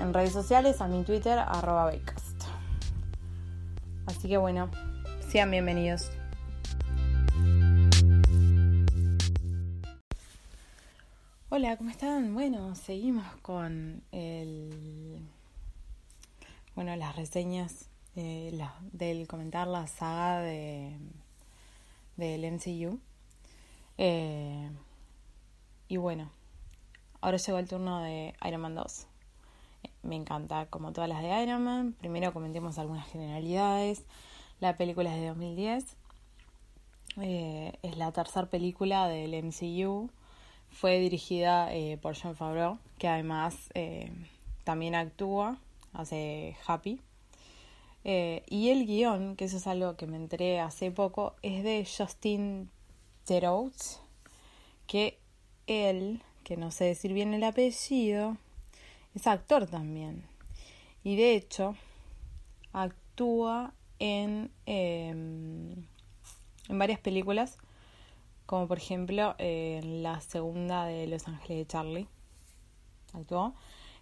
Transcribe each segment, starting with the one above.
en redes sociales, a mi Twitter, arroba Así que bueno, sean bienvenidos. Hola, ¿cómo están? Bueno, seguimos con el bueno, las reseñas eh, del comentar la saga de del MCU. Eh, y bueno, ahora llegó el turno de Iron Man 2. Me encanta, como todas las de Iron Man. Primero comentemos algunas generalidades. La película es de 2010. Eh, es la tercera película del MCU. Fue dirigida eh, por John Favreau, que además eh, también actúa, hace Happy. y el guion, que eso es algo que me enteré hace poco, es de Justin Theroux, que él, que no sé decir bien el apellido, es actor también. Y de hecho, actúa en, em, en varias películas, como por ejemplo en la segunda de Los Ángeles de Charlie. Actuó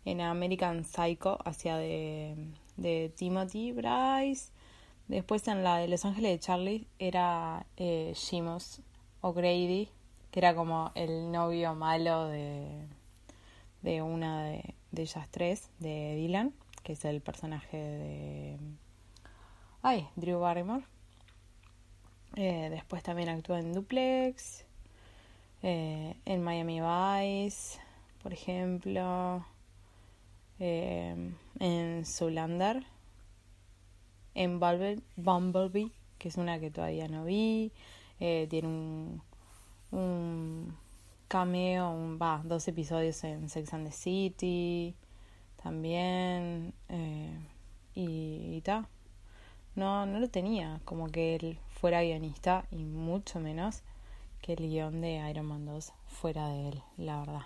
en American Psycho, hacia de, de Timothy Bryce. Después en la de Los Ángeles de Charlie era eh, O'Grady, que era como el novio malo de, de una de, ellas tres, de Dylan, que es el personaje de... Ay, Drew Barrymore. Eh, después también actuó en Duplex, eh, en Miami Vice, por ejemplo, eh, en Zoolander, en Bumblebee, que es una que todavía no vi, tiene un, un cameo, va, dos episodios en Sex and the City también eh, y, tal. No, no lo tenía como que él fuera guionista y mucho menos que el guion de Iron Man 2 fuera de él, la verdad.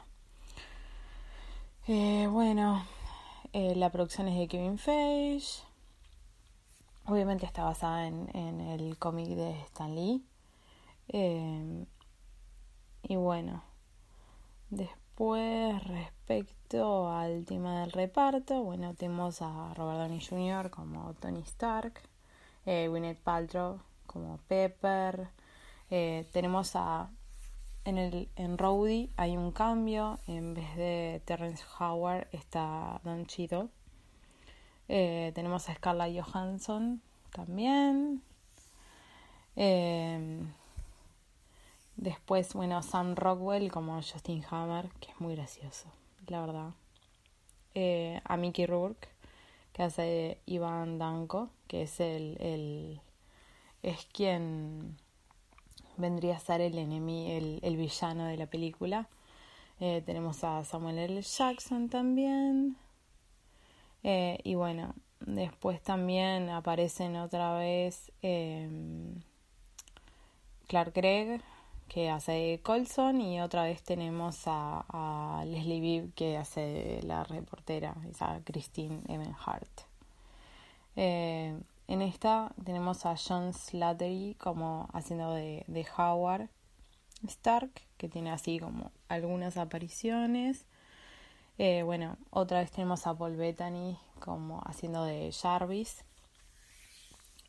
Eh, bueno, eh, la producción es de Kevin Feige. Obviamente está basada en, en el cómic de Stan Lee. Eh, y bueno, después respecto al tema del reparto, bueno, tenemos a Robert Downey Jr. como Tony Stark, eh, Gwyneth Paltrow como Pepper, eh, tenemos a en el en Rowdy hay un cambio, en vez de Terrence Howard está Don Cheadle. Eh, tenemos a Scarlett Johansson también. Eh, Después, bueno, Sam Rockwell como Justin Hammer, que es muy gracioso, la verdad. Eh, a Mickey Rourke, que hace Ivan Danko, que es el, el es quien vendría a ser el enemigo, el, el, villano de la película. Eh, tenemos a Samuel L. Jackson también. Eh, y bueno, después también aparecen otra vez Clark Gregg, que hace Colson, y otra vez tenemos a, Leslie Bibb, que hace la reportera, esa Christine Ebenhart. Eh, en esta tenemos a John Slattery como haciendo de, Howard Stark, que tiene así como algunas apariciones. Eh, bueno, otra vez tenemos a Paul Bettany como haciendo de Jarvis.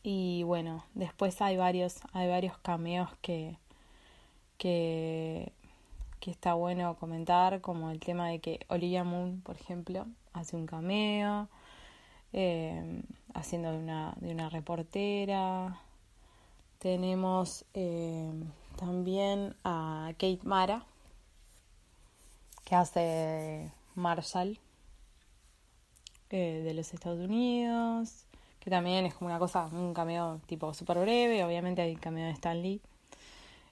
Y bueno, después hay varios, hay varios cameos que, que, que está bueno comentar, como el tema de que Olivia Moon, por ejemplo, hace un cameo, eh, haciendo de una, de una reportera. Tenemos eh, también a Kate Mara, que hace Marshall eh, de los Estados Unidos, que también es como una cosa, un cameo tipo súper breve, obviamente hay un cameo de Stan Lee.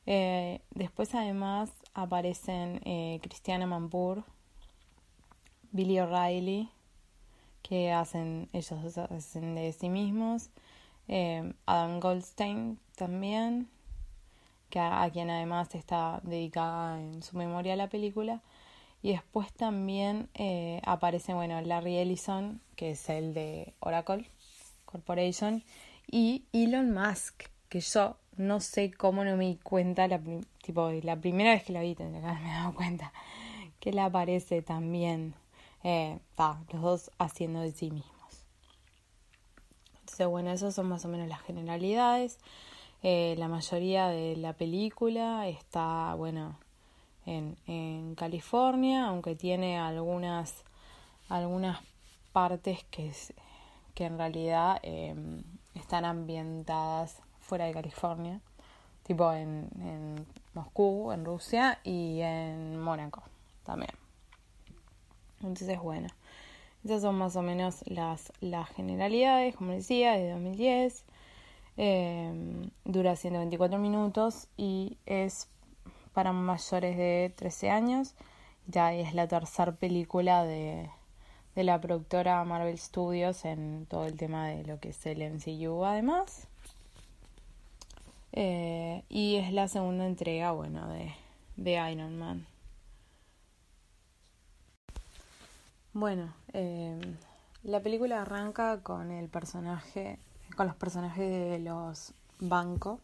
Eh, después además aparecen eh, Cristiana Mampur, Billy O'Reilly, que hacen, ellos hacen de sí mismos, Adam Goldstein también, que a, quien además está dedicada en su memoria la película. Y después también eh, aparece, bueno, Larry Ellison, que es el de Oracle Corporation, y Elon Musk, que yo no sé cómo no me di cuenta, la, tipo, la primera vez que lo vi tendría que haberme dado cuenta, que él aparece también, eh, los dos haciendo de sí mismos. Entonces, bueno, esas son más o menos las generalidades. Eh, la mayoría de la película está, bueno, en, en California, aunque tiene algunas, algunas partes que, que en realidad em, están ambientadas fuera de California, tipo en, Moscú, en Rusia y en Mónaco también. Entonces, bueno, esas son más o menos las, las generalidades, como decía, de 2010. Eh, dura 124 minutos y es para mayores de 13 años. Ya es la tercera película de, de la productora Marvel Studios en todo el tema de lo que es el MCU además. Eh, y es la segunda entrega, bueno, de, de Iron Man. Bueno, eh, la película arranca con el personaje con los personajes de los Banco,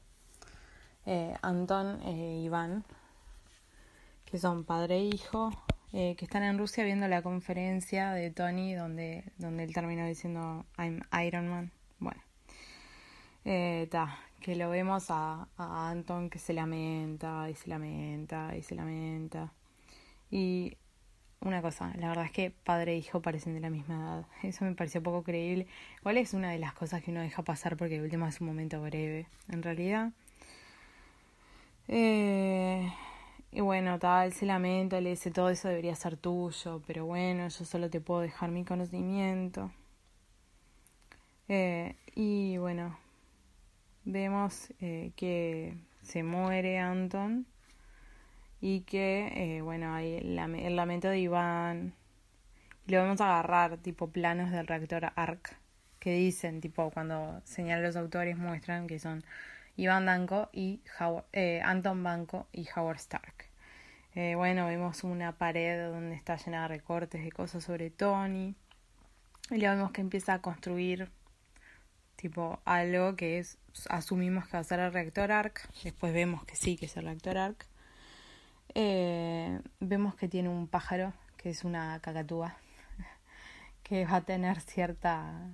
eh, Anton e Iván, que son padre e hijo, eh, que están en Rusia viendo la conferencia de Tony donde, donde él terminó diciendo I'm Iron Man. Bueno, eh, que lo vemos a, Anton que se lamenta y se lamenta y se lamenta. Y una cosa, la verdad es que padre e hijo parecen de la misma edad. Eso me pareció poco creíble. Igual es una de las cosas que uno deja pasar porque el último es un momento breve, en realidad. Eh, y bueno, tal, se lamenta, le dice todo eso debería ser tuyo, pero bueno, yo solo te puedo dejar mi conocimiento. Eh, y bueno, vemos eh, que se muere Anton y que, eh, bueno, hay el, lamento de Iván. Y lo vamos a agarrar, tipo planos del reactor ARC, que dicen, tipo, cuando señalan los autores, muestran que son Iván Danko y eh, Anton Banco y Howard Stark. Bueno, vemos una pared donde está llena de recortes de cosas sobre Tony. Y luego vemos que empieza a construir tipo algo que es asumimos que va a ser el reactor ARC. Después vemos que sí, que es el reactor ARC. Eh, vemos que tiene un pájaro, que es una cacatúa, que va a tener cierta,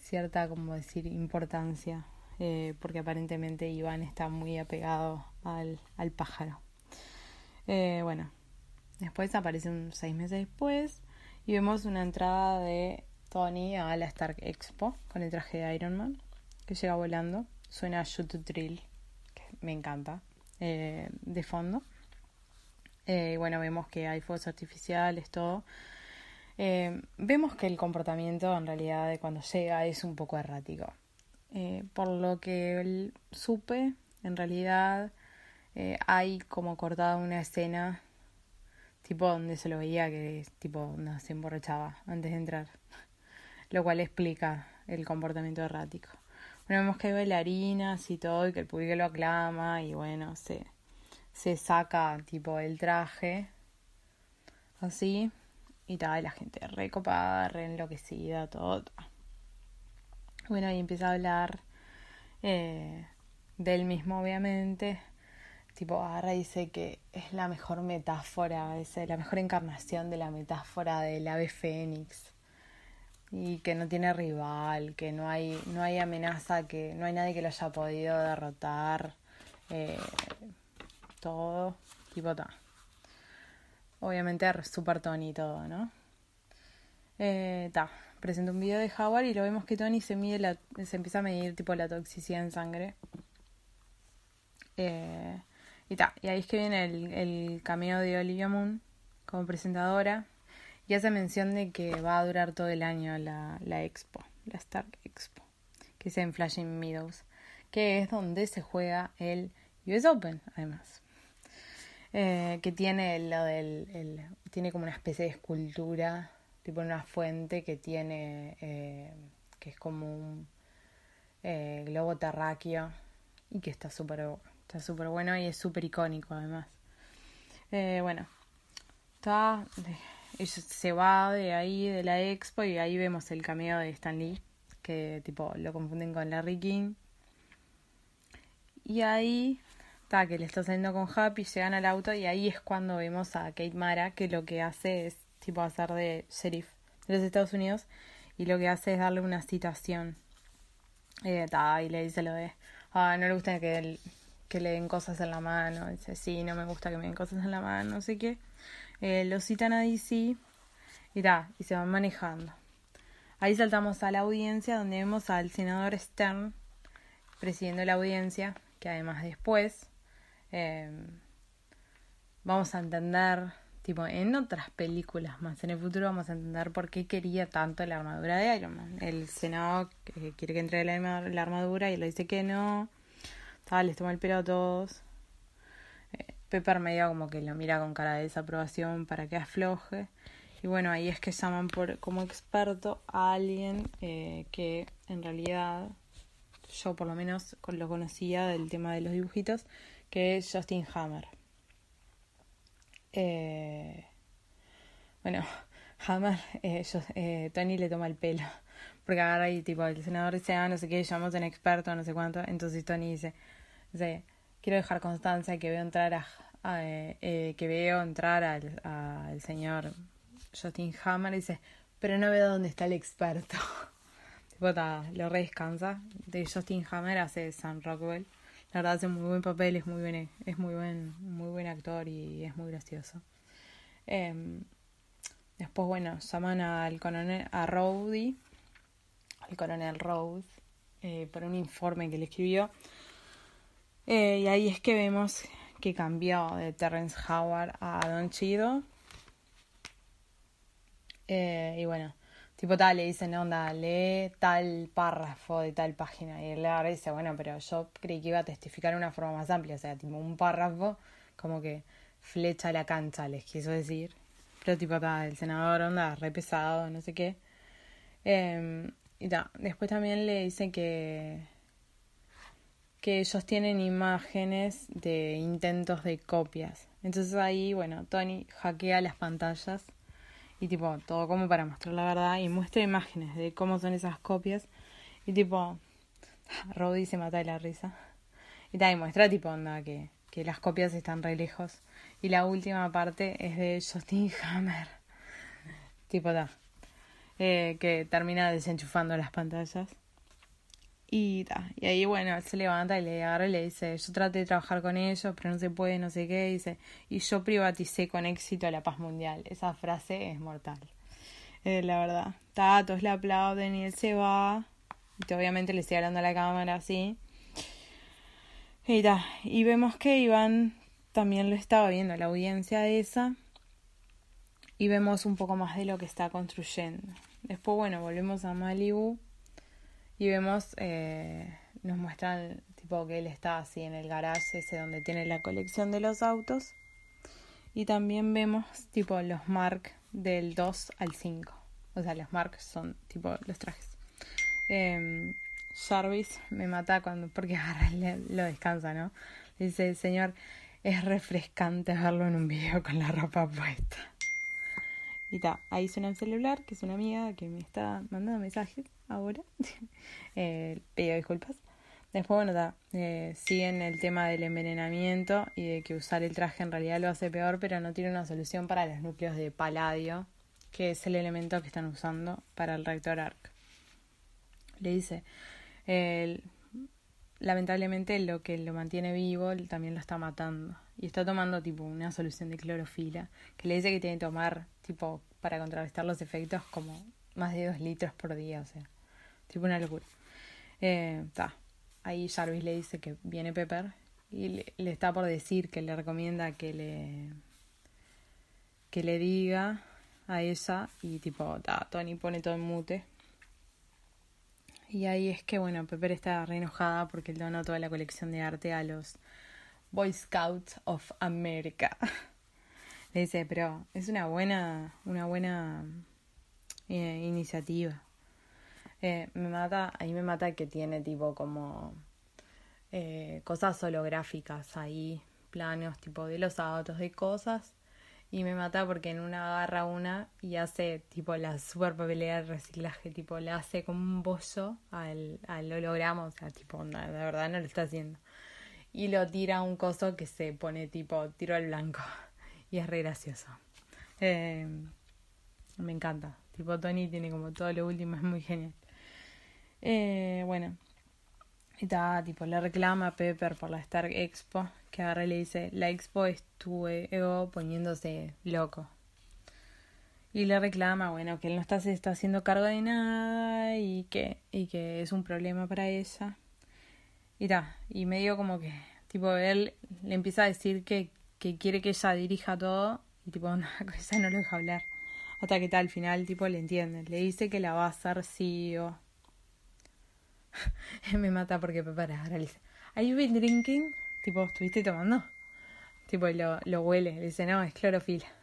cierta, como decir, importancia, eh, porque aparentemente Iván está muy apegado al, al pájaro. Eh, bueno, después aparece un seis meses después y vemos una entrada de Tony a la Stark Expo con el traje de Iron Man, que llega volando. Suena Shoot to Drill, que me encanta. Eh, de fondo. Eh, bueno, vemos que hay fuegos artificiales, todo. Eh, vemos que el comportamiento en realidad de cuando llega es un poco errático. por lo que supe, en realidad hay como cortada una escena tipo donde se lo veía que tipo no, se emborrachaba antes de entrar, lo cual explica el comportamiento errático. Bueno, vemos que hay bailarinas y todo, y que el público lo aclama, y bueno, se, se saca tipo el traje, así, y tal, la gente recopada, re enloquecida, todo. Bueno, y empieza a hablar eh, del mismo, obviamente. Tipo, agarra y dice que es la mejor metáfora, es la mejor encarnación de la metáfora del ave fénix. Y que no tiene rival, que no hay, no hay amenaza, que no hay nadie que lo haya podido derrotar. Eh, todo, tipo, ta. Obviamente super Tony todo, ¿no? Eh, ta, presenta un video de Howard y lo vemos que Tony se mide la, se empieza a medir tipo la toxicidad en sangre. Eh, y ta, y ahí es que viene el, el cameo de Olivia Moon como presentadora y hace mención de que va a durar todo el año la, la expo, la Stark Expo, que es en Flashing Meadows, que es donde se juega el US Open, además. Eh, que tiene lo del, el, tiene como una especie de escultura, tipo una fuente que tiene, eh, que es como un eh, globo terráqueo y que está súper está súper bueno y es súper icónico además. bueno, está, se va de ahí, de la expo, y ahí vemos el cameo de Stan Lee, que tipo lo confunden con Larry King. Y ahí está, que le está saliendo con Happy, llegan al auto y ahí es cuando vemos a Kate Mara que lo que hace es tipo hacer de sheriff de los Estados Unidos y lo que hace es darle una citación. Eh, y le dice lo de, ah, no le gusta que, que le den cosas en la mano. Dice, sí, no me gusta que me den cosas en la mano, no sé qué. Eh, lo citan a DC y ta, y se van manejando. Ahí saltamos a la audiencia donde vemos al senador Stern presidiendo la audiencia, que además después Em, vamos a entender, tipo, en otras películas más en el futuro vamos a entender por qué quería tanto la armadura de Iron Man. El Senado quiere que entre la, la armadura y le dice que no. Tal, les toma el pelo a todos. Eh, Pepper medio como que lo mira con cara de desaprobación para que afloje. Y bueno, ahí es que llaman por como experto a alguien eh, que en realidad yo por lo menos lo conocía del tema de los dibujitos, que es Justin Hammer. Eh, bueno, Hammer, eh, eh, Tony le toma el pelo, porque agarra y tipo, el senador dice, ah, no sé qué, llamamos a un experto, no sé cuánto, entonces Tony dice, dice quiero dejar constancia que veo entrar a, que veo entrar al, señor Justin Hammer dice, pero no veo dónde está el experto. tipo, lo re descansa. De Justin Hammer hace Sam Rockwell. La verdad hace muy buen papel, es muy buen, es muy buen, muy buen actor y es muy gracioso. Em, después, bueno, llaman al coronel, a Rowdy, al coronel Rose, eh, por un informe que le escribió. Eh, y ahí es que vemos que cambió de Terrence Howard a Don Chido. Eh, y bueno, Tipo tal, le dicen, onda, lee tal párrafo de tal página. Y él le dice, bueno, pero yo creí que iba a testificar de una forma más amplia. O sea, tipo un párrafo como que flecha la cancha, les quiso decir. Pero tipo tal, el senador, onda, re pesado, no sé qué. Em, y ta, después también le dice que que ellos tienen imágenes de intentos de copias. Entonces ahí, bueno, Tony hackea las pantallas y tipo todo como para mostrar la verdad y muestra imágenes de cómo son esas copias. Y tipo Rowdy se mata de la risa. Y y muestra tipo onda que, que las copias están re lejos. Y la última parte es de Justin Hammer. Tipo da eh, que termina desenchufando las pantallas y, y ahí, bueno, él se levanta y le agarra y le dice, yo traté de trabajar con ellos, pero no se puede, no sé qué. dice, y yo privaticé con éxito la paz mundial. Esa frase es mortal. Eh, la verdad. Tatos le aplauden y él se va. Y obviamente le sigue hablando a la cámara así. Y, y vemos que Iván también lo estaba viendo, la audiencia esa. Y vemos un poco más de lo que está construyendo. Después, bueno, volvemos a Malibu y vemos, eh, nos muestran tipo que él está así en el garage ese donde tiene la colección de los autos. Y también vemos tipo los mark del 2 al 5. O sea, los marks son tipo los trajes. Em, Jarvis me mata cuando, porque lo descansa, ¿no? Dice, señor, es refrescante verlo en un video con la ropa puesta. Y ta, ahí suena el celular, que es una amiga que me está mandando mensajes ahora. eh, pido disculpas. Después, bueno, ta, eh, siguen el tema del envenenamiento y de que usar el traje en realidad lo hace peor, pero no tiene una solución para los núcleos de paladio, que es el elemento que están usando para el reactor ARC. Le dice, lamentablemente lo que lo mantiene vivo también lo está matando. Y está tomando tipo una solución de clorofila, que le dice que tiene que tomar tipo para contrarrestar los efectos como más de dos litros por día, o sea, tipo una locura. Eh, Ahí Jarvis le dice que viene Pepper y le, está por decir que le recomienda que le que le diga a ella y tipo ta, Tony pone todo en mute y ahí es que, bueno, Pepper está re enojada porque él donó toda la colección de arte a los Boy Scouts of America. Le dice, pero es una buena, una buena eh, iniciativa. Me mata, ahí me mata que tiene tipo como eh, cosas holográficas ahí, planos tipo de los autos, de cosas y me mata porque en una agarra una y hace tipo la super papelera de reciclaje, tipo le hace como un bollo al, al holograma, o sea, tipo, de verdad no lo está haciendo. Y lo tira a un coso que se pone tipo tiro al blanco y es re gracioso. Eh, me encanta, tipo Tony tiene como todo lo último, es muy genial. Eh, bueno, y está, tipo, le reclama a Pepper por la Stark Expo, que agarra y le dice, la Expo es tu ego poniéndose loco. Y le reclama, bueno, que él no está, se está haciendo cargo de nada y que, y que es un problema para ella. Y ta, y medio como que, tipo, él le empieza a decir que, que quiere que ella dirija todo y tipo, una cosa no lo deja hablar. Hasta que tal, al final, tipo, le entiende. Le dice que la va a hacer CEO me mata porque prepara. Ahora le dice, ¿Are you been drinking? Tipo, ¿estuviste tomando? Tipo, lo, lo huele. Le dice, no, es clorofila.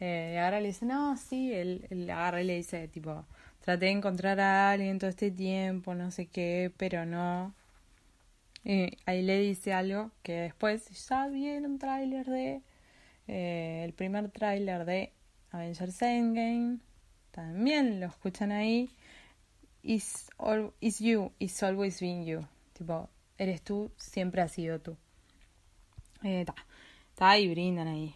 Eh, y ahora le dice, no, sí. Él, agarra y le dice, tipo, traté de encontrar a alguien todo este tiempo, no sé qué, pero no. Y ahí le dice algo que después ya viene un tráiler de. Eh, el primer tráiler de Avengers Endgame. También lo escuchan ahí is, all, is you, is always been you. Tipo, eres tú, siempre has sido tú. Eh, ahí, brindan ahí.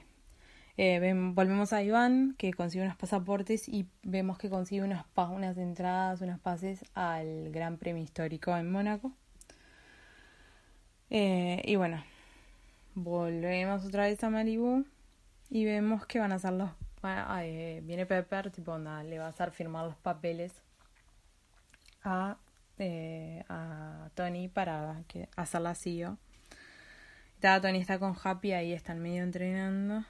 Eh, volvemos a Iván, que consigue unos pasaportes y vemos que consigue unas, unas entradas, unas pases al Gran Premio Histórico en Mónaco. Eh, y bueno, volvemos otra vez a Malibu y vemos que van a hacer los... Eh, viene Pepper, tipo, nada, le va a hacer firmar los papeles a, eh, a Tony para que, hacerla CEO. Tony está con Happy, ahí están medio entrenando.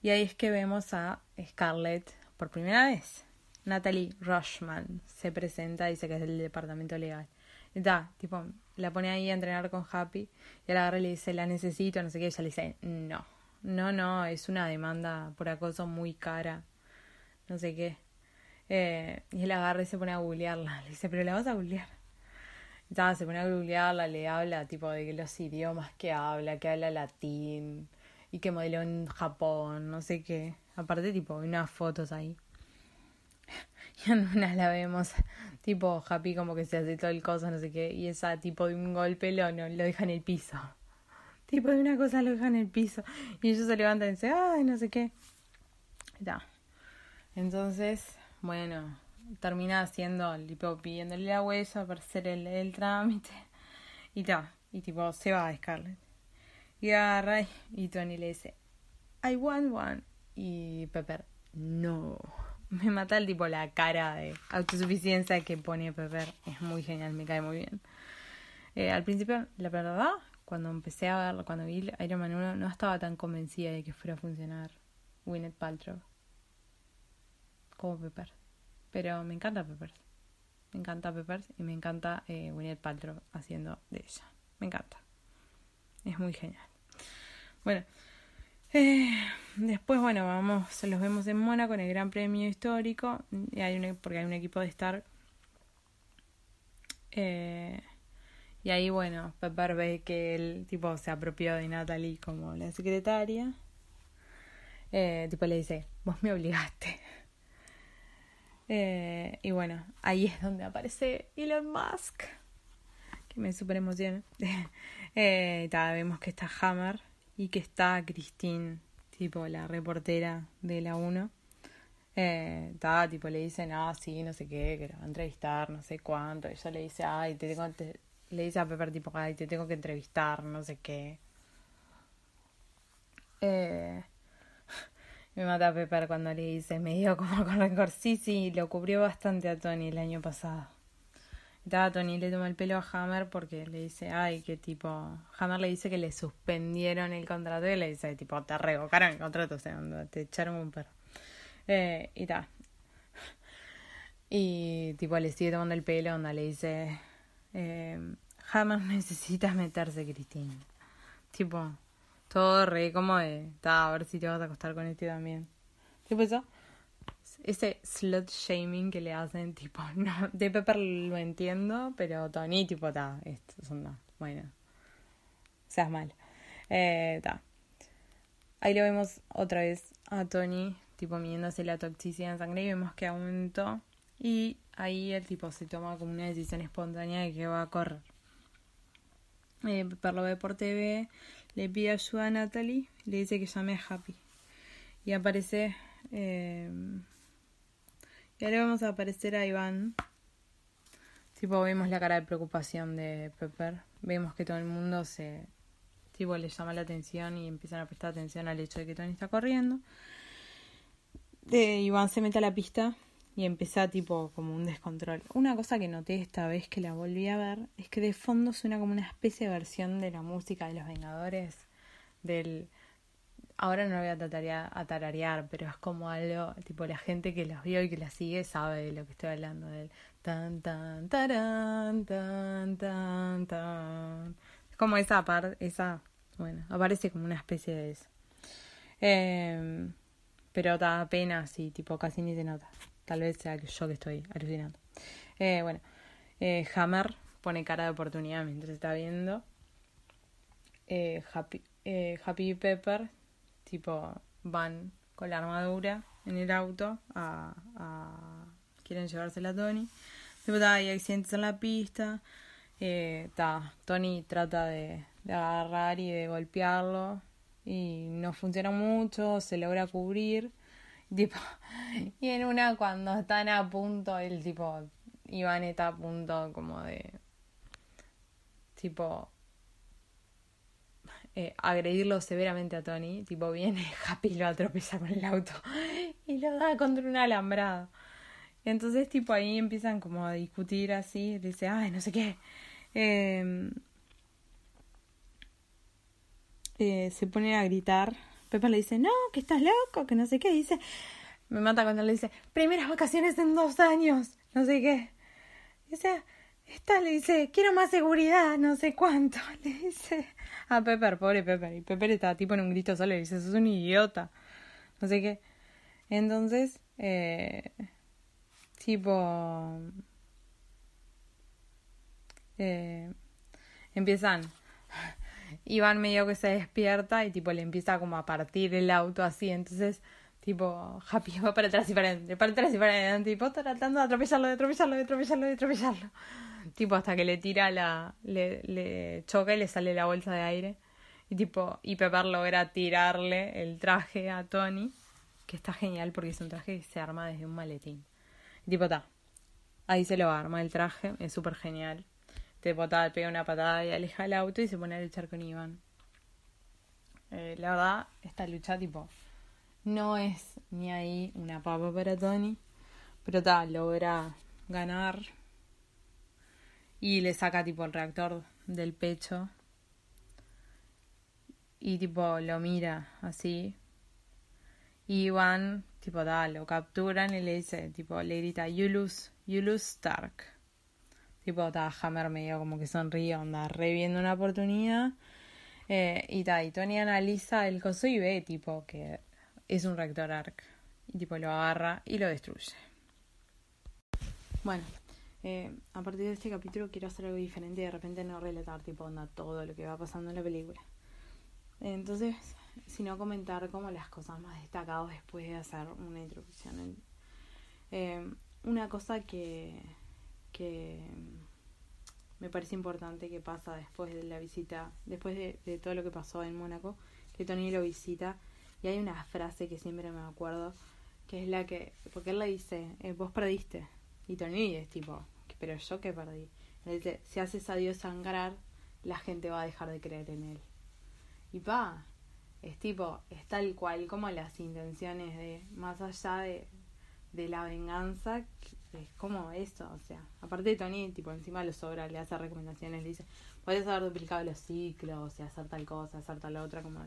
Y ahí es que vemos a Scarlett por primera vez. Natalie Rushman se presenta, dice que es del departamento legal. Está, tipo, la pone ahí a entrenar con Happy. Y la agarra y le dice, la necesito, no sé qué. Y ella le dice, no, no, no, es una demanda por acoso muy cara. No sé qué. Eh, y él agarra y se pone a googlearla. Le dice, pero la vas a googlear. Ya, se pone a googlearla, le habla tipo de los idiomas que habla, que habla latín y que modeló en Japón, no sé qué. Aparte, tipo, unas fotos ahí. Y en una la vemos, tipo, Happy como que se hace todo el cosa, no sé qué. Y esa, tipo, de un golpe lo, no, lo deja en el piso. Tipo, de una cosa lo deja en el piso. Y ellos se levantan y dicen, ay, no sé qué. Ya. Entonces, bueno, termina haciendo, tipo, pidiéndole la huella para hacer el, el trámite. Y ta, y tipo, se va a Scarlett. Y agarra y Tony le dice, I want one. Y Pepper, no. Me mata el tipo la cara de autosuficiencia que pone Pepper. Es muy genial, me cae muy bien. Eh, al principio, la verdad, cuando empecé a verlo, cuando vi Iron Man 1, no estaba tan convencida de que fuera a funcionar Gwyneth Paltrow como Pepper. Pero me encanta Peppers. Me encanta Peppers y me encanta eh, Gwyneth Paltrow haciendo de ella. Me encanta. Es muy genial. Bueno, eh, después, bueno, vamos, los vemos en Mónaco en el Gran Premio Histórico. Y hay un, porque hay un equipo de Star Eh, y ahí, bueno, Pepper ve que el tipo se apropió de Natalie como la secretaria. Eh, tipo le dice, vos me obligaste. Eh, y bueno, ahí es donde aparece Elon Musk, que me super emociona. eh, vemos que está Hammer y que está Christine, tipo la reportera de la 1. Eh, tipo le dice, no, sí, no sé qué, que lo va a entrevistar, no sé cuánto. Ella le dice, ay, te tengo, le dice a Pepper, tipo, ay, te tengo que entrevistar, no sé qué. Eh, me mata a Pepper cuando le dice, me dio como con rencor. Sí, sí, lo cubrió bastante a Tony el año pasado. Estaba Tony le toma el pelo a Hammer porque le dice, ay, qué tipo. Hammer le dice que le suspendieron el contrato y le dice, tipo, te revocaron el contrato, o sea, te echaron un perro. Eh, y tal. Y tipo, le sigue tomando el pelo, onda, le dice, eh, Hammer necesita meterse, Cristina. Tipo, todo re como de, a ver si te vas a acostar con este también. Tipo eso. Ese slut shaming que le hacen, tipo, no, de Pepper lo entiendo, pero Tony, tipo, está, esto es una, bueno, seas mal. Eh, Ahí lo vemos otra vez a Tony, tipo, midiéndose la toxicidad en sangre y vemos que aumentó. Y ahí el tipo se toma como una decisión espontánea de que va a correr. Eh, Pepper lo ve por TV le pide ayuda a Natalie y le dice que llame a Happy. Y aparece. Eh, y ahora vamos a aparecer a Iván. Tipo, vemos la cara de preocupación de Pepper. Vemos que todo el mundo se. Tipo, le llama la atención y empiezan a prestar atención al hecho de que Tony está corriendo. Iván se mete a la pista y empieza tipo como un descontrol. Una cosa que noté esta vez que la volví a ver es que de fondo suena como una especie de versión de la música de los Vengadores del ahora no lo voy a, tatarear, a tararear, pero es como algo, tipo la gente que los vio y que la sigue sabe de lo que estoy hablando, del tan tan tan tan tan tan. Es como esa parte, esa, bueno, aparece como una especie de eso. Eh, pero da pena, sí, tipo casi ni se nota. Tal vez sea yo que estoy alucinando. Eh, bueno, eh, Hammer pone cara de oportunidad mientras está viendo. Eh, Happy, Happy Pepper, tipo, van con la armadura en el auto a, a quieren llevársela a Tony. Hay accidentes en la pista. Tony trata de, de agarrar y de golpearlo y no funciona mucho, se logra cubrir Tipo, y en una cuando están a punto, el tipo, Iván está a punto como de, tipo, eh, agredirlo severamente a Tony. Tipo, viene Happy lo atropella con el auto y lo da contra una alambrada. Y entonces, tipo, ahí empiezan como a discutir así. Dice, ay, no sé qué. Em, eh, se pone a gritar Pepa le dice, no, que estás loco, que no sé qué. dice, me mata cuando le dice, primeras vacaciones en dos años, no sé qué. Dice, esta le dice, quiero más seguridad, no sé cuánto. Le dice a Pepper, pobre Pepper. Y Pepper está tipo en un grito solo y dice, sos un idiota. No sé qué. Entonces, eh, tipo... Eh, empiezan Iván medio que se despierta y tipo le empieza como a partir el auto así, entonces tipo Happy va para atrás y para adelante, para atrás y para adelante, tipo tratando de atropellarlo, de atropellarlo, de atropellarlo, de atropellarlo. Tipo hasta que le tira la, le, le choca y le sale la bolsa de aire. Y tipo, y Pepper logra tirarle el traje a Tony, que está genial porque es un traje que se arma desde un maletín. Y tipo, está. Ahí se lo arma el traje, es súper genial te botada, pega una patada y aleja el auto y se pone a luchar con Iván. Eh, la verdad, esta lucha tipo no es ni ahí una papa para Tony, pero tal, logra ganar y le saca tipo el reactor del pecho y tipo lo mira así y Iván tipo tal, lo capturan y le dice tipo le grita you lose you lose Stark Tipo, estaba Hammer medio como que sonríe, onda, re viendo una oportunidad. Eh, y ta, y Tony analiza el coso y ve, tipo, que es un reactor arc. Y tipo, lo agarra y lo destruye. Bueno, eh, a partir de este capítulo quiero hacer algo diferente y de repente no relatar tipo onda todo lo que va pasando en la película. Entonces, sino comentar como las cosas más destacadas después de hacer una introducción. Eh, una cosa que, que me parece importante que pasa después de la visita, después de, de todo lo que pasó en Mónaco, que Tony lo visita y hay una frase que siempre me acuerdo, que es la que, porque él le dice, eh, vos perdiste. Y Tony es tipo, pero yo que perdí. Él dice, si haces a Dios sangrar, la gente va a dejar de creer en él. Y pa, es tipo, es tal cual como las intenciones de, más allá de, de la venganza, es como eso, o sea, aparte de Tony, tipo, encima lo sobra, le hace recomendaciones, le dice, puedes haber duplicado los ciclos, o hacer tal cosa, hacer tal otra, como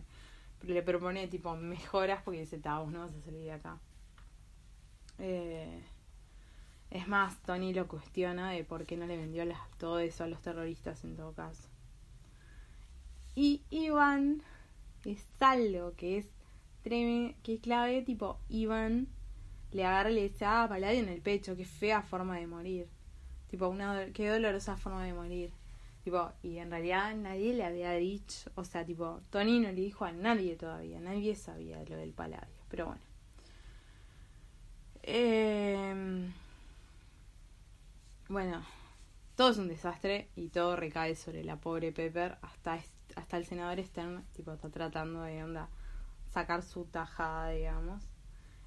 le propone tipo mejoras porque dice, vos no vas a salir de acá. Eh, es más, Tony lo cuestiona de por qué no le vendió todo eso a los terroristas en todo caso. Y Iván es algo que es tremendo, que es clave, tipo, Iván le agarra y le dice, ah, Paladio en el pecho, qué fea forma de morir. Tipo, una qué dolorosa forma de morir. Tipo, y en realidad nadie le había dicho, o sea, tipo, Tony no le dijo a nadie todavía, nadie sabía lo del Paladio, pero bueno. Eh, bueno, todo es un desastre y todo recae sobre la pobre Pepper. Hasta, hasta el senador Stern, tipo, está tratando de onda sacar su tajada, digamos.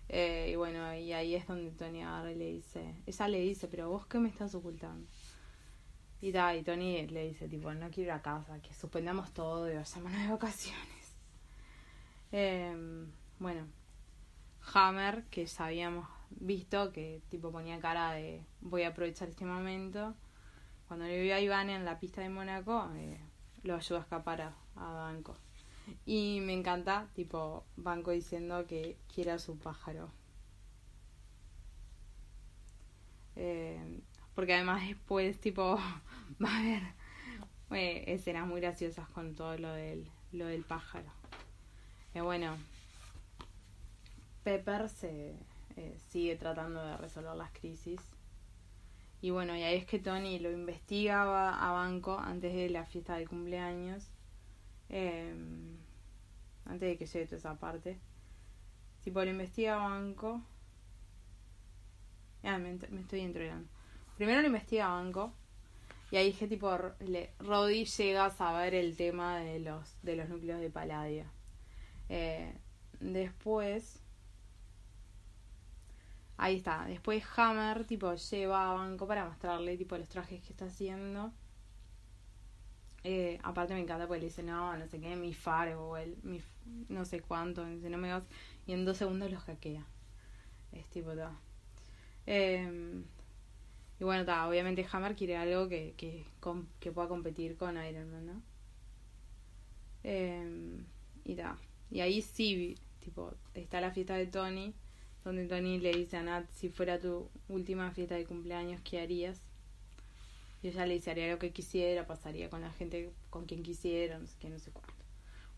Eh, y bueno, y ahí es donde Tony agarra y le dice, ella le dice, pero vos qué me estás ocultando. Y, da, y Tony le dice, tipo, no quiero ir a casa, que suspendamos todo y vayamos de vacaciones. Eh, bueno, Hammer, que ya habíamos visto, que tipo ponía cara de voy a aprovechar este momento. Cuando le vio a Iván en la pista de Mónaco, eh, lo ayuda a escapar a, Banco. Y me encanta, tipo, Banco diciendo que quiere a su pájaro. Eh, porque además después, tipo, va a haber eh, escenas muy graciosas con todo lo del, lo del pájaro. Eh, bueno, Pepper se sigue tratando de resolver las crisis. Y bueno, y ahí es que Tony lo investigaba a Banco antes de la fiesta de cumpleaños. Em, antes de que llegue toda esa parte. Tipo, lo investiga Banco. Ah, me, estoy entregando Primero lo investiga Banco. Y ahí que tipo le, Roddy llega a saber el tema de los, de los núcleos de Paladio. Eh, después. Ahí está. Después Hammer, tipo, lleva a Banco para mostrarle, tipo, los trajes que está haciendo. Eh, aparte me encanta porque le dice, no, no sé qué, mi firewall, mi no sé cuánto, dice, no me vas. Y en dos segundos los hackea. Es tipo, todo. Eh, y bueno, ta, obviamente Hammer quiere algo que, que, que pueda competir con Iron Man, ¿no? Eh, y ta. Y ahí sí, tipo, está la fiesta de Tony, donde Tony le dice a Nat, si fuera tu última fiesta de cumpleaños, ¿qué harías? Y ella le dice, haría lo que quisiera, pasaría con la gente con quien quisiera, no sé qué, no sé cuánto.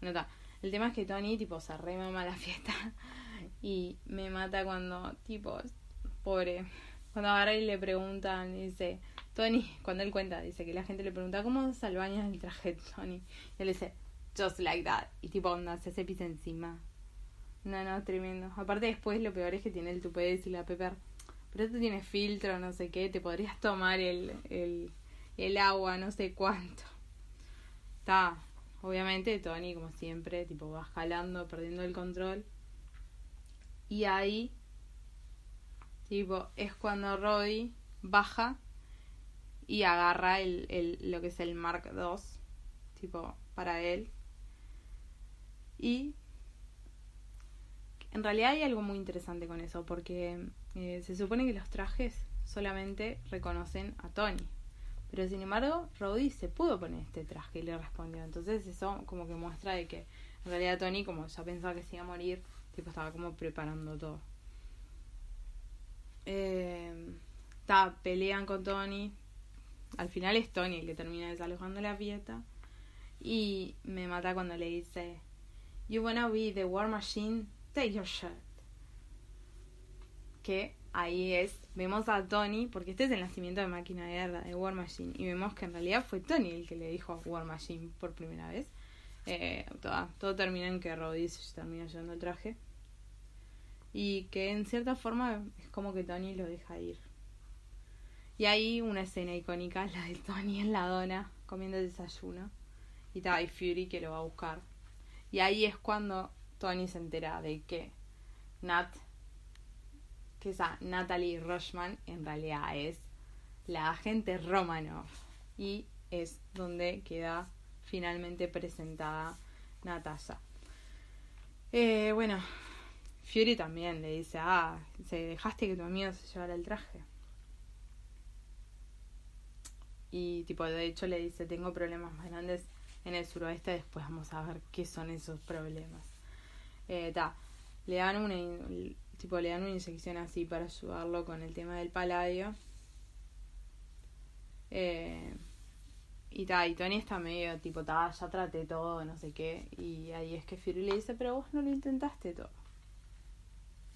Bueno, ta. El tema es que Tony, tipo, se remama la fiesta y me mata cuando, tipo, pobre, cuando agarra y le preguntan, dice, Tony, cuando él cuenta, dice que la gente le pregunta, ¿cómo baño el traje Tony? Y él dice, just like that. Y tipo, onda, se hace pis encima. No, no, tremendo. Aparte después lo peor es que tiene el tupé y la Pepper, pero esto tiene filtro, no sé qué, te podrías tomar el, el, el agua, no sé cuánto. Está, obviamente Tony, como siempre, tipo, va jalando, perdiendo el control. Y ahí Tipo, es cuando Roddy baja y agarra el, el, lo que es el Mark II, tipo, para él. Y en realidad hay algo muy interesante con eso, porque eh, se supone que los trajes solamente reconocen a Tony. Pero sin embargo, Roddy se pudo poner este traje y le respondió. Entonces eso como que muestra de que en realidad Tony, como ya pensaba que se iba a morir, tipo estaba como preparando todo. Eh, pelean con Tony. Al final es Tony el que termina desalojando la fiesta. Y me mata cuando le dice: You wanna be the war machine? Take your shirt. Que ahí es, vemos a Tony, porque este es el nacimiento de Máquina de Guerra, de War Machine, y vemos que en realidad fue Tony el que le dijo a War Machine por primera vez. Eh, todo, todo termina en que Roddy se termina llevando el traje. Y que en cierta forma es como que Tony lo deja ir. Y hay una escena icónica, la de Tony en la dona, comiendo desayuno. Y está Fury que lo va a buscar. Y ahí es cuando Tony se entera de que Nat, que esa Natalie Rushman, en realidad es la agente Romanov. Y es donde queda finalmente presentada Natasha. Eh, bueno, Fury también le dice, ah, se dejaste que tu amigo se llevara el traje. Y tipo, de hecho le dice, tengo problemas más grandes en el suroeste, después vamos a ver qué son esos problemas. Eh, le dan una tipo le dan una inyección así para ayudarlo con el tema del paladio. Eh, y ta, y Tony está medio tipo, ta, ya traté todo, no sé qué. Y ahí es que Fury le dice, pero vos no lo intentaste todo.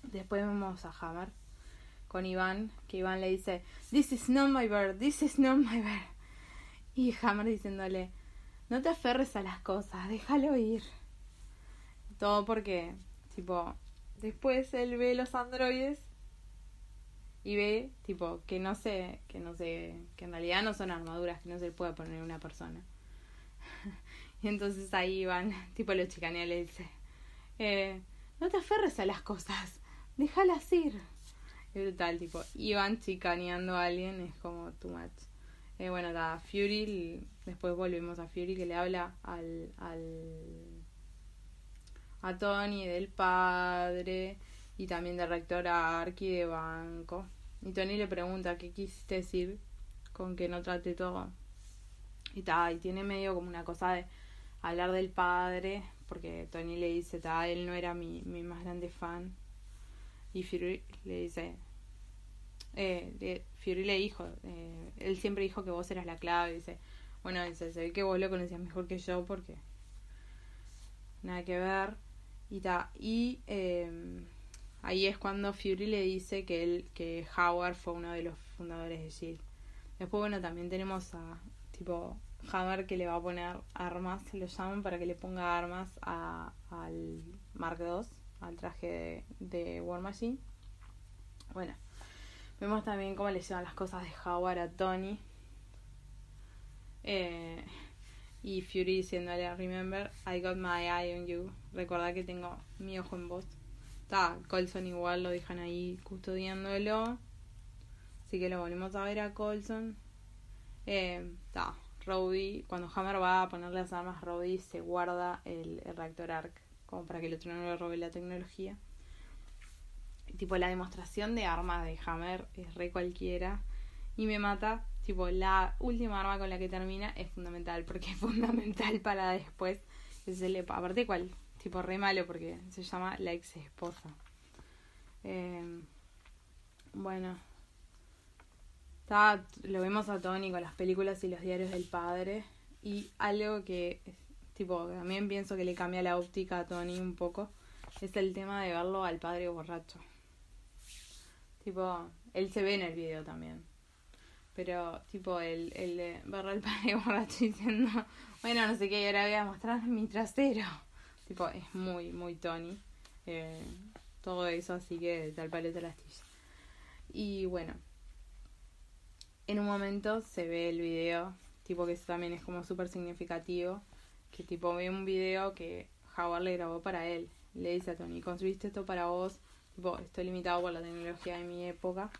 Después vemos a Hammer con Iván, que Iván le dice, This is not my bird, this is not my bird. Y Hammer diciéndole, no te aferres a las cosas, déjalo ir. Todo porque, tipo, después él ve los androides y ve, tipo, que no sé, que no sé, que en realidad no son armaduras que no se le puede poner una persona. y entonces ahí van, tipo, los chicanea le dice, eh, no te aferres a las cosas, déjalas ir. Es brutal, tipo, iban chicaneando a alguien, es como too much. Eh, bueno, da Fury, después volvemos a Fury que le habla al, al a Tony del padre y también del rector Arki de banco. Y Tony le pregunta qué quisiste decir con que no trate todo. Y ta, y tiene medio como una cosa de hablar del padre, porque Tony le dice, ta, él no era mi, mi más grande fan. Y Fury le dice, eh, Fury le dijo, eh, él siempre dijo que vos eras la clave. Dice, bueno, dice, se ve que vos lo conocías mejor que yo porque nada que ver. Y ta, y eh, ahí es cuando Fury le dice que él, que Howard fue uno de los fundadores de Shield. Después, bueno, también tenemos a tipo Hammer que le va a poner armas, lo llaman para que le ponga armas a, al Mark II, al traje de, de War Machine. Bueno, vemos también cómo le llevan las cosas de Howard a Tony. Eh, y Fury diciéndole, remember, I got my eye on you. Recuerda que tengo mi ojo en vos. Está, Colson igual lo dejan ahí custodiándolo. Así que lo volvemos a ver a Colson. Está, eh, cuando Hammer va a ponerle las armas, Rowdy se guarda el, reactor ARC. Como para que el otro no le robe la tecnología. Tipo, la demostración de armas de Hammer es re cualquiera. Y me mata tipo, la última arma con la que termina es fundamental, porque es fundamental para después que se le... Aparte, cual, tipo, re malo, porque se llama la ex esposa. Eh, bueno, está, lo vemos a Tony con las películas y los diarios del padre. Y algo que, tipo, también pienso que le cambia la óptica a Tony un poco, es el tema de verlo al padre borracho. Tipo, él se ve en el video también. Pero, tipo, el, el de verlo al padre borracho diciendo, bueno, no sé qué, ahora voy a mostrar mi trasero. Tipo, es muy, muy Tony. Eh, todo eso, así que tal palo de la astilla. Y bueno, en un momento se ve el video, tipo que eso también es como súper significativo, que tipo ve un video que Howard le grabó para él. Le dice a Tony, construiste esto para vos, tipo, estoy limitado por la tecnología de mi época,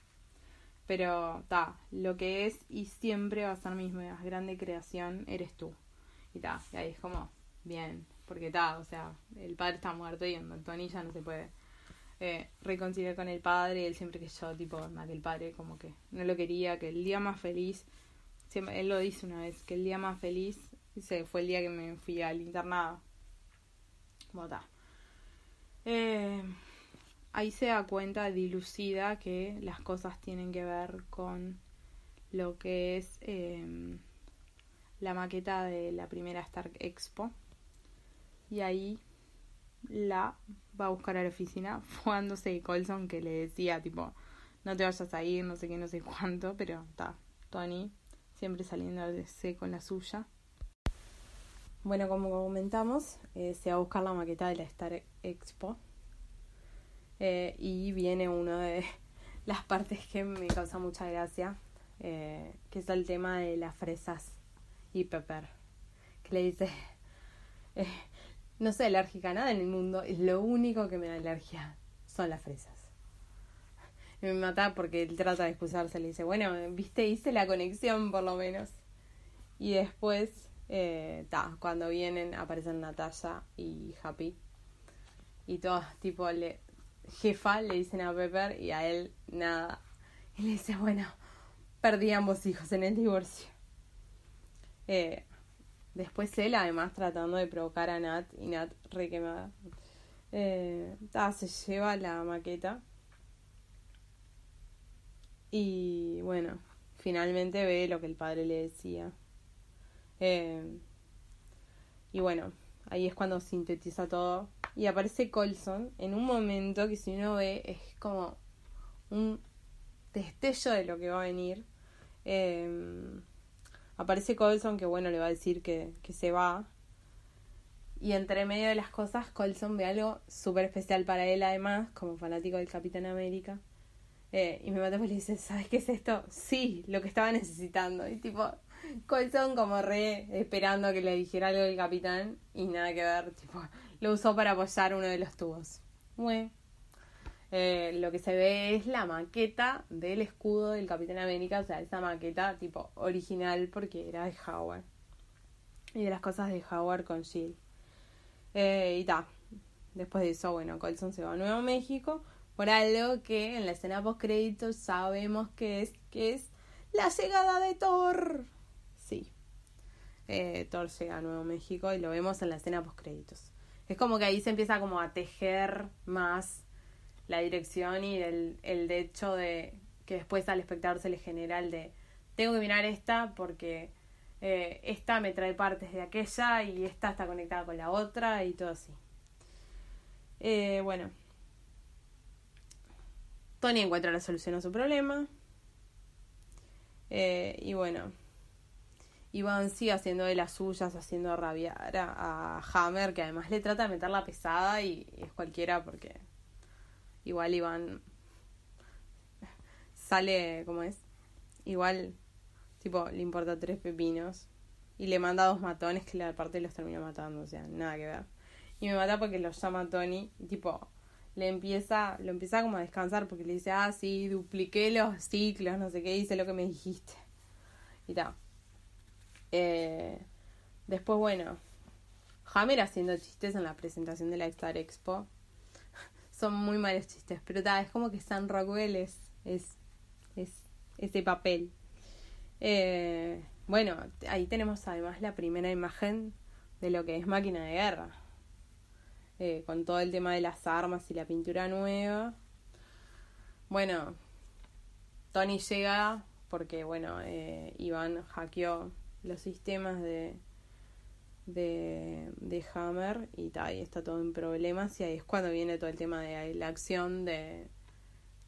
pero ta, lo que es y siempre va a ser mi más grande creación eres tú. Y ta, y ahí es como, bien, porque ta, o sea, el padre está muerto y en ya no se puede eh, reconciliar con el padre. Él siempre que yo, tipo, más que el padre, como que no lo quería, que el día más feliz, siempre, él lo dice una vez, que el día más feliz ese fue el día que me fui al internado. Como. Eh, ahí se da cuenta, dilucida, que las cosas tienen que ver con lo que es em, la maqueta de la primera Stark Expo. Y ahí la va a buscar a la oficina fuándose Colson que le decía tipo no te vayas a ir, no sé qué, no sé cuánto, pero está, Tony siempre saliendo de con la suya. Bueno, como comentamos, eh, se va a buscar la maqueta de la Star Expo. Eh, y viene una de las partes que me causa mucha gracia, eh, que es el tema de las fresas y Pepper. Que le dice, no soy alérgica a nada en el mundo, lo único que me da alergia son las fresas. Y me mata porque él trata de excusarse, le dice, bueno, viste, hice la conexión por lo menos. Y después eh, cuando vienen aparecen Natalia y Happy. Y todos, tipo, le, jefa le dicen a Pepper y a él nada. Y le dice, bueno, perdí ambos hijos en el divorcio. Eh, después él, además, tratando de provocar a Nat y Nat re quemada. Eh, se lleva la maqueta. Y bueno, finalmente ve lo que el padre le decía. Eh, y bueno, ahí es cuando sintetiza todo. Y aparece Colson en un momento que si uno ve es como un destello de lo que va a venir. Eh, aparece Colson que bueno, le va a decir que, que se va. Y entre medio de las cosas, Colson ve algo súper especial para él, además, como fanático del Capitán América. Eh, y me mata porque le dice, ¿sabes qué es esto? Sí, lo que estaba necesitando. Y tipo, Colson como re esperando que le dijera algo el capitán y nada que ver, tipo, lo usó para apoyar uno de los tubos. Bueno, eh, lo que se ve es la maqueta del escudo del Capitán América, o sea, esa maqueta tipo original porque era de Howard. Y de las cosas de Howard con Jill. Eh, y ta. Después de eso, bueno, Colson se va a Nuevo México por algo que en la escena post créditos sabemos que es que es la llegada de Thor. Eh, llega a Nuevo México y lo vemos en la escena post créditos. Es como que ahí se empieza como a tejer más la dirección y el, el de hecho de que después al espectador se le genera el de tengo que mirar esta porque eh, esta me trae partes de aquella y esta está conectada con la otra y todo así. Eh, bueno, Tony encuentra la solución a su problema. Eh, y bueno, Iván sigue haciendo de las suyas, haciendo rabiar a, Hammer, que además le trata de meter la pesada y, es cualquiera porque igual Iván sale, como es? Igual, tipo, le importa tres pepinos y le manda dos matones que la parte los termina matando, o sea, nada que ver. Y me mata porque los llama Tony y tipo, le empieza, lo empieza como a descansar porque le dice, ah, sí, dupliqué los ciclos, no sé qué, hice lo que me dijiste. Y tal. Eh, después, bueno, Hammer haciendo chistes en la presentación de la Star Expo. Son muy malos chistes, pero tal, es como que San Rockwell es, es, ese papel. Eh, bueno, ahí tenemos además la primera imagen de lo que es máquina de guerra. Eh, con todo el tema de las armas y la pintura nueva. Bueno, Tony llega porque, bueno, Iván hackeó los sistemas de, de, de Hammer y, ahí está todo en problemas y ahí es cuando viene todo el tema de la acción de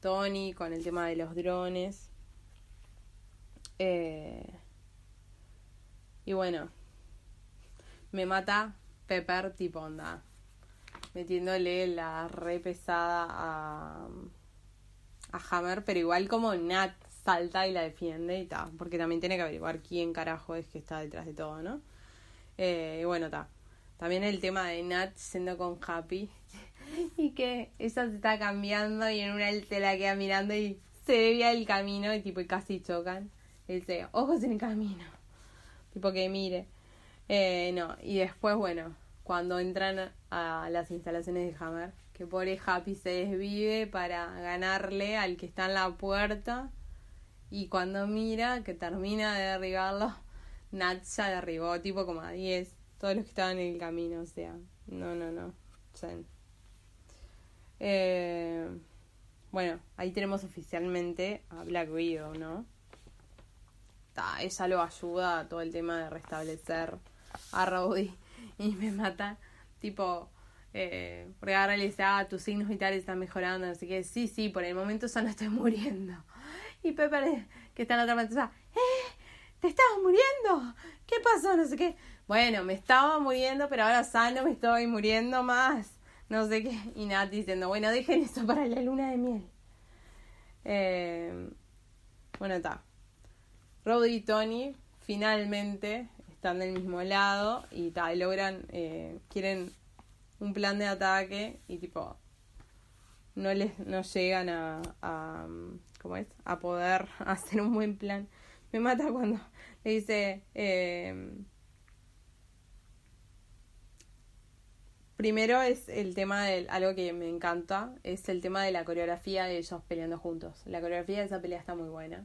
Tony con el tema de los drones. Eh, y bueno, me mata Pepper tipo onda, metiéndole la re pesada a, a Hammer, pero igual como Nat salta y la defiende y ta, porque también tiene que averiguar quién carajo es que está detrás de todo, ¿no? Eh, y bueno, ta. También el tema de Nat siendo con Happy y que ella se está cambiando y en una él se la queda mirando y se desvía el camino y tipo y casi chocan. Él dice, ojos en el camino. Tipo que mire. Eh, no, y después, bueno, cuando entran a las instalaciones de Hammer, que pobre Happy se desvive para ganarle al que está en la puerta y cuando mira que termina de derribarlo, Nat ya derribó tipo como a 10, todos los que estaban en el camino, o sea, no, no, no. Eh, bueno, ahí tenemos oficialmente a Black Widow, ¿no? ella lo ayuda a todo el tema de restablecer a Rowdy y me mata, tipo, Eh, porque dice, ah, tus signos vitales están mejorando, así que sí, sí, por el momento ya no estoy muriendo. Y Pepper, que está en la otra pantalla, ¡eh! ¿Te estabas muriendo? ¿Qué pasó? No sé qué. Bueno, me estaba muriendo, pero ahora sano me estoy muriendo más. No sé qué. Y Nat diciendo, bueno, dejen eso para la luna de miel. Eh, bueno, está. Rody y Tony finalmente están del mismo lado y tal, logran, eh, quieren un plan de ataque y tipo no les no llegan a ¿cómo es? a poder hacer un buen plan. Me mata cuando le dice eh, primero es el tema de algo que me encanta, es el tema de la coreografía de ellos peleando juntos. La coreografía de esa pelea está muy buena.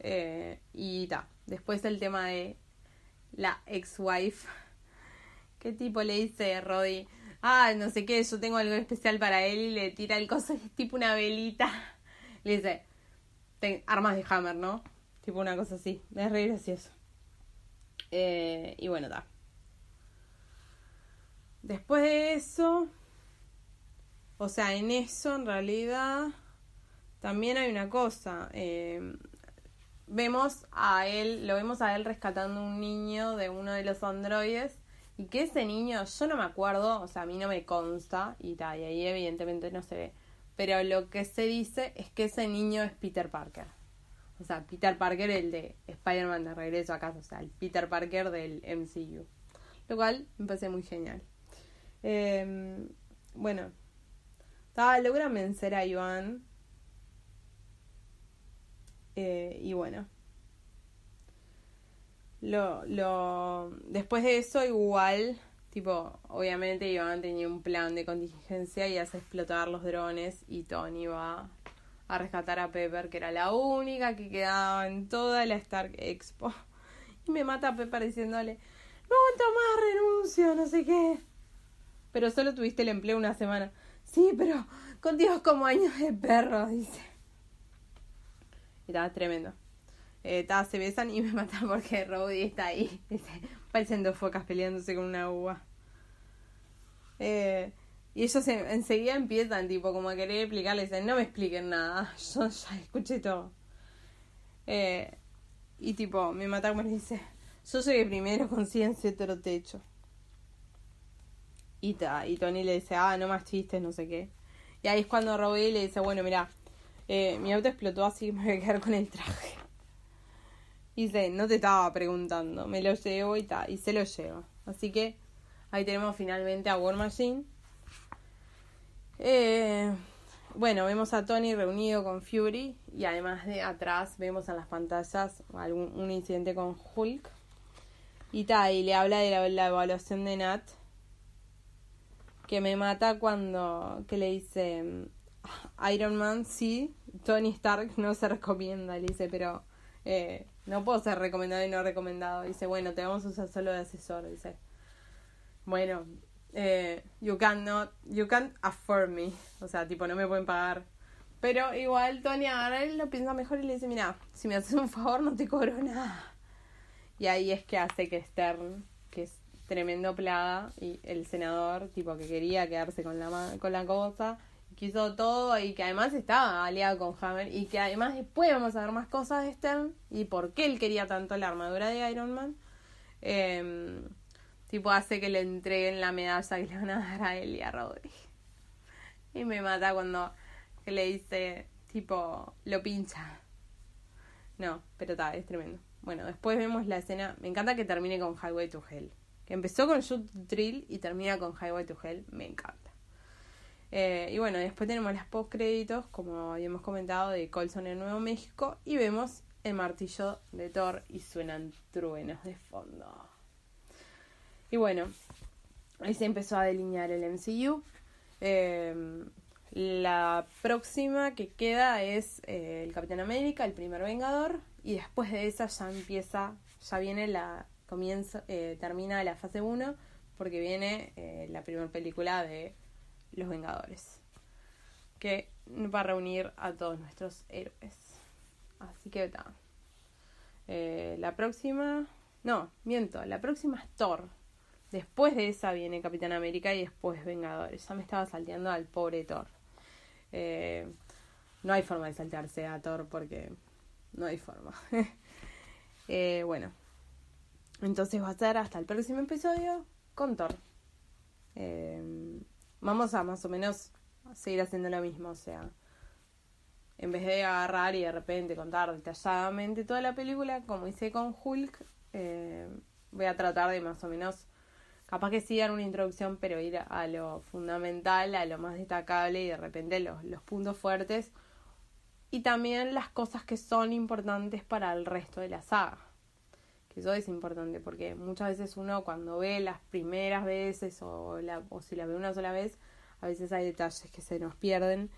Eh, y ta. Después el tema de la ex-wife. ¿Qué tipo le dice Roddy? Ah, no sé qué, yo tengo algo especial para él y le tira el coso, es tipo una velita. Le dice, armas de Hammer, ¿no? Tipo una cosa así. Es re gracioso. Eh, y bueno, da. Después de eso, o sea, en eso en realidad también hay una cosa. Eh, vemos a él, lo vemos a él rescatando un niño de uno de los androides y que ese niño, yo no me acuerdo, o sea, a mí no me consta y tal, y ahí evidentemente no se ve, pero lo que se dice es que ese niño es Peter Parker. O sea, Peter Parker, el de Spider-Man de regreso a casa, o sea, el Peter Parker del MCU. Lo cual me parece muy genial. Eh, bueno, logran vencer a Iván eh, y bueno. Lo, lo, después de eso, igual, tipo, obviamente Iván tenía un plan de contingencia y hace explotar los drones y Tony va a rescatar a Pepper, que era la única que quedaba en toda la Stark Expo. Y me mata a Pepper diciéndole, no aguanto más, renuncio, no sé qué. Pero solo tuviste el empleo una semana. Sí, pero contigo como años de perro, dice. Y estaba tremendo. Eh, se besan y me matan porque Rowdy está ahí. Dice, parecen dos focas peleándose con una uva. Eh, y ellos enseguida empiezan, tipo, como a querer explicarle. Dicen, no me expliquen nada. Yo ya escuché todo. Eh, y tipo, me mata como dice, yo soy el primero con ciencia otro techo. Y, ta, y Tony le dice, ah, no más chistes, no sé qué. Y ahí es cuando Robbie le dice, bueno, mira, eh, mi auto explotó así que me voy a quedar con el traje. Dice, no te estaba preguntando, me lo llevo y ta, y se lo lleva. Así que ahí tenemos finalmente a War Machine. Eh, bueno, vemos a Tony reunido con Fury y además de atrás vemos en las pantallas algún, un incidente con Hulk. Y ta, y le habla de la evaluación de Nat que me mata cuando que le dice mm, Iron Man sí, Tony Stark no se recomienda, le dice, pero eh, no puedo ser recomendado y no recomendado. Dice, bueno, te vamos a usar solo de asesor, dice. Bueno, eh, you cannot, you can't afford me. O sea, tipo, no me pueden pagar. Pero igual Tony ahora él lo piensa mejor y le dice, mira, si me haces un favor no te cobro nada. Y ahí es que hace que Stern, que es tremendo plaga y el senador tipo que quería quedarse con la con la cosa quiso todo y que además estaba aliado con Hammer y que además después vamos a ver más cosas de Stern y por qué él quería tanto la armadura de Iron Man. Em, tipo hace que le entreguen la medalla que le van a dar a él y a Rodri y me mata cuando le dice tipo lo pincha. No pero está es tremendo. Bueno después vemos la escena. Me encanta que termine con Highway to Hell. Que empezó con Shoot Drill y termina con Highway to Hell, me encanta. Eh, y bueno, después tenemos las post créditos, como habíamos comentado, de Colson en Nuevo México, y vemos el martillo de Thor y suenan truenos de fondo. Y bueno, ahí se empezó a delinear el MCU. Eh, la próxima que queda es eh, el Capitán América, el primer Vengador, y después de esa ya empieza, ya viene la comienza, eh, termina la fase 1 porque viene la primera película de Los Vengadores, que va a reunir a todos nuestros héroes. Así que está. Eh, la próxima, no, miento, la próxima es Thor. Después de esa viene Capitán América y después Vengadores. Ya me estaba salteando al pobre Thor. Eh, no hay forma de saltearse a Thor porque no hay forma. Eh, bueno, entonces va a ser hasta el próximo episodio con Thor. Vamos a más o menos seguir haciendo lo mismo, o sea, en vez de agarrar y de repente contar detalladamente toda la película, como hice con Hulk, voy a tratar de más o menos capaz que sí dar una introducción, pero ir a lo fundamental, a lo más destacable y de repente los, los puntos fuertes y también las cosas que son importantes para el resto de la saga. Que eso es importante porque muchas veces uno cuando ve las primeras veces o, la, o si la ve una sola vez, a veces hay detalles que se nos pierden.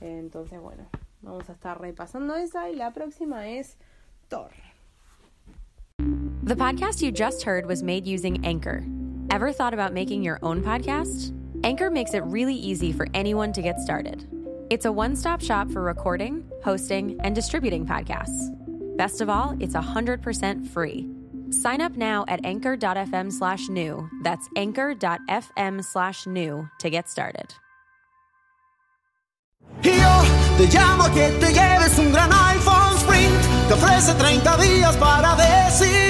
Entonces, bueno, vamos a estar repasando esa y la próxima es Thor. The podcast you just heard was made using Anchor. Ever thought about making your own podcast? Anchor makes it really easy for anyone to get started. It's a one stop shop for recording, hosting, and distributing podcasts. Best of all, it's 100% free. Sign up now at anchor.fm slash new. That's anchor.fm slash new to get started. Yo te llamo que te lleves un gran iPhone Sprint. Te ofrece 30 días para decidir.